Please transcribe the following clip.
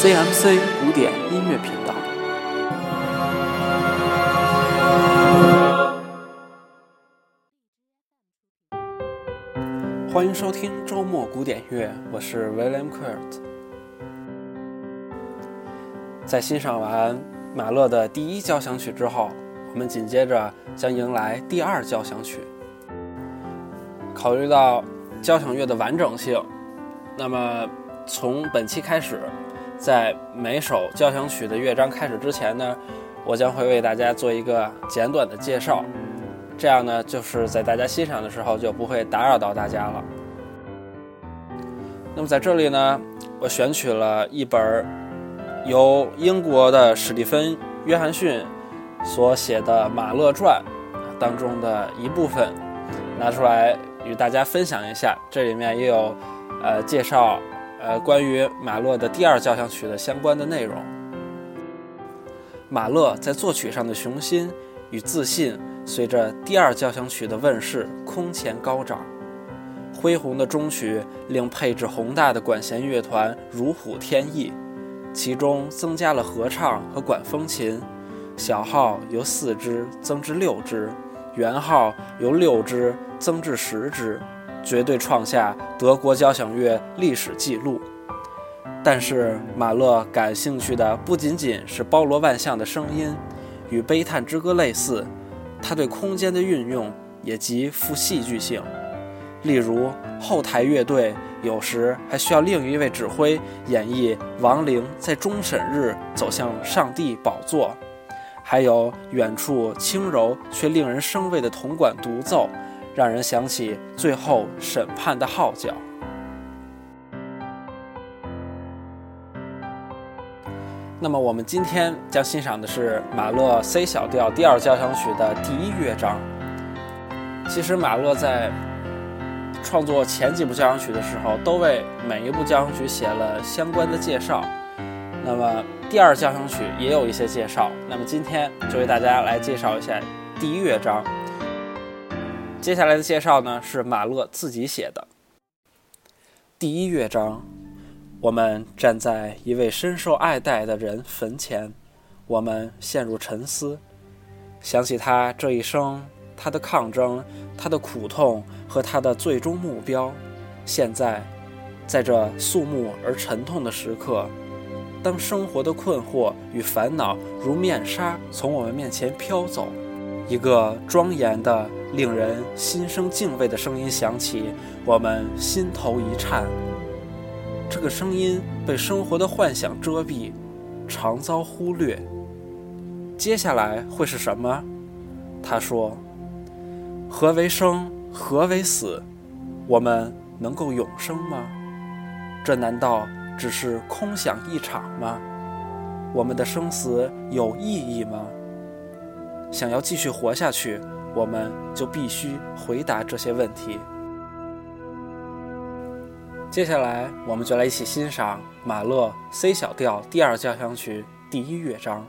CMC 古典音乐频道。欢迎收听周末古典乐，我是 William q u i r t。在欣赏完马勒的第一交响曲之后，我们紧接着将迎来第二交响曲。考虑到交响乐的完整性，那么从本期开始，在每首交响曲的乐章开始之前呢，我将会为大家做一个简短的介绍。这样呢，就是在大家欣赏的时候就不会打扰到大家了。那么在这里呢，我选取了一本由英国的史蒂芬·约翰逊所写的《马勒传》当中的一部分，拿出来与大家分享一下。这里面也有呃介绍呃关于马勒的第二交响曲的相关的内容。马勒在作曲上的雄心与自信。随着第二交响曲的问世，空前高涨。恢宏的中曲令配置宏大的管弦乐团如虎添翼，其中增加了合唱和管风琴，小号由四支增至六支，圆号由六支增至十支，绝对创下德国交响乐历史记录。但是，马勒感兴趣的不仅仅是包罗万象的声音，与《悲叹之歌》类似。他对空间的运用也极富戏剧性，例如后台乐队有时还需要另一位指挥演绎亡灵在终审日走向上帝宝座，还有远处轻柔却令人生畏的铜管独奏，让人想起最后审判的号角。那么我们今天将欣赏的是马勒 C 小调第二交响曲的第一乐章。其实马勒在创作前几部交响曲的时候，都为每一部交响曲写了相关的介绍。那么第二交响曲也有一些介绍。那么今天就为大家来介绍一下第一乐章。接下来的介绍呢是马勒自己写的第一乐章。我们站在一位深受爱戴的人坟前，我们陷入沉思，想起他这一生，他的抗争，他的苦痛和他的最终目标。现在，在这肃穆而沉痛的时刻，当生活的困惑与烦恼如面纱从我们面前飘走，一个庄严的、令人心生敬畏的声音响起，我们心头一颤。这个声音被生活的幻想遮蔽，常遭忽略。接下来会是什么？他说：“何为生？何为死？我们能够永生吗？这难道只是空想一场吗？我们的生死有意义吗？想要继续活下去，我们就必须回答这些问题。”接下来，我们就来一起欣赏马勒 C 小调第二交响曲第一乐章。